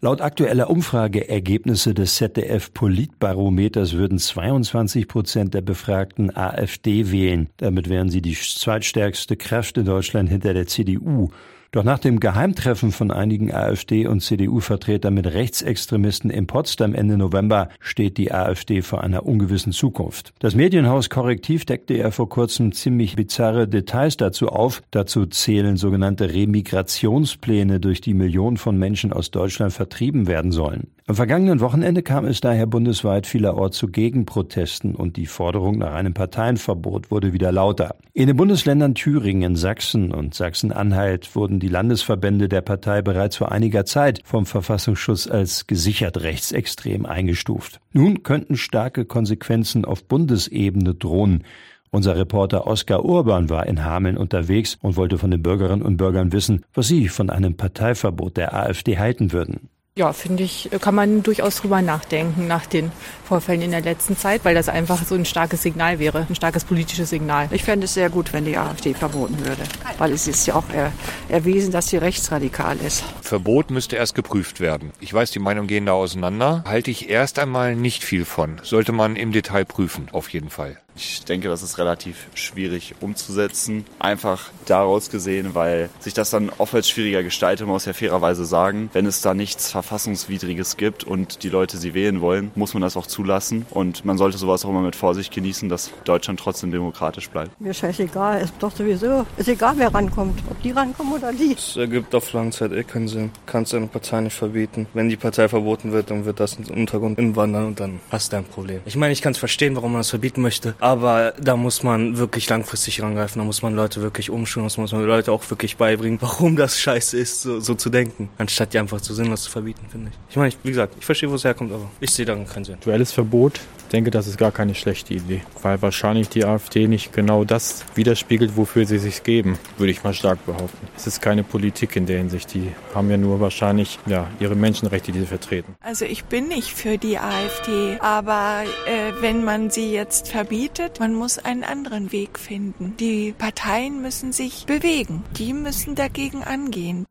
Laut aktueller Umfrageergebnisse des ZDF Politbarometers würden 22 Prozent der Befragten AfD wählen. Damit wären sie die zweitstärkste Kraft in Deutschland hinter der CDU. Doch nach dem Geheimtreffen von einigen AfD- und CDU-Vertretern mit Rechtsextremisten in Potsdam Ende November steht die AfD vor einer ungewissen Zukunft. Das Medienhaus Korrektiv deckte ja vor kurzem ziemlich bizarre Details dazu auf. Dazu zählen sogenannte Remigrationspläne, durch die Millionen von Menschen aus Deutschland vertrieben werden sollen. Am vergangenen Wochenende kam es daher bundesweit vielerorts zu Gegenprotesten und die Forderung nach einem Parteienverbot wurde wieder lauter. In den Bundesländern Thüringen, Sachsen und Sachsen-Anhalt wurden die Landesverbände der Partei bereits vor einiger Zeit vom Verfassungsschutz als gesichert rechtsextrem eingestuft. Nun könnten starke Konsequenzen auf Bundesebene drohen. Unser Reporter Oskar Urban war in Hameln unterwegs und wollte von den Bürgerinnen und Bürgern wissen, was sie von einem Parteiverbot der AfD halten würden. Ja, finde ich, kann man durchaus drüber nachdenken nach den Vorfällen in der letzten Zeit, weil das einfach so ein starkes Signal wäre, ein starkes politisches Signal. Ich fände es sehr gut, wenn die AfD verboten würde, weil es ist ja auch er, erwiesen, dass sie rechtsradikal ist. Verbot müsste erst geprüft werden. Ich weiß, die Meinungen gehen da auseinander. Halte ich erst einmal nicht viel von. Sollte man im Detail prüfen, auf jeden Fall. Ich denke, das ist relativ schwierig umzusetzen. Einfach daraus gesehen, weil sich das dann oftmals schwieriger gestaltet, muss ja fairerweise sagen. Wenn es da nichts Verfassungswidriges gibt und die Leute sie wählen wollen, muss man das auch zulassen. Und man sollte sowas auch immer mit Vorsicht genießen, dass Deutschland trotzdem demokratisch bleibt. Mir scheißegal, ist doch sowieso, ist egal wer rankommt, ob die rankommen oder die. Es ergibt auf lange Zeit eh keinen Sinn. Kannst eine Partei nicht verbieten. Wenn die Partei verboten wird, dann wird das ins Untergrund inwandern und dann hast du ein Problem. Ich meine, ich kann es verstehen, warum man das verbieten möchte. Aber da muss man wirklich langfristig rangreifen. Da muss man Leute wirklich umschulen. Da muss man Leute auch wirklich beibringen, warum das scheiße ist, so, so zu denken. Anstatt die einfach zu sinnlos zu verbieten, finde ich. Ich meine, wie gesagt, ich verstehe, wo es herkommt, aber ich sehe darin keinen Sinn. Duelles Verbot, denke, das ist gar keine schlechte Idee. Weil wahrscheinlich die AfD nicht genau das widerspiegelt, wofür sie sich geben, würde ich mal stark behaupten. Es ist keine Politik in der Hinsicht. Die haben ja nur wahrscheinlich ja, ihre Menschenrechte, die sie vertreten. Also ich bin nicht für die AfD, aber äh, wenn man sie jetzt verbietet, man muss einen anderen Weg finden. Die Parteien müssen sich bewegen. Die müssen dagegen angehen.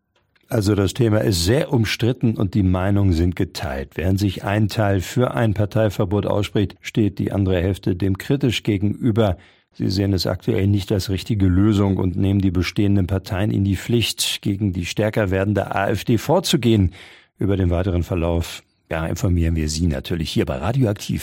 Also das Thema ist sehr umstritten und die Meinungen sind geteilt. Während sich ein Teil für ein Parteiverbot ausspricht, steht die andere Hälfte dem kritisch gegenüber. Sie sehen es aktuell nicht als richtige Lösung und nehmen die bestehenden Parteien in die Pflicht, gegen die stärker werdende AfD vorzugehen. Über den weiteren Verlauf ja, informieren wir Sie natürlich hier bei Radioaktiv.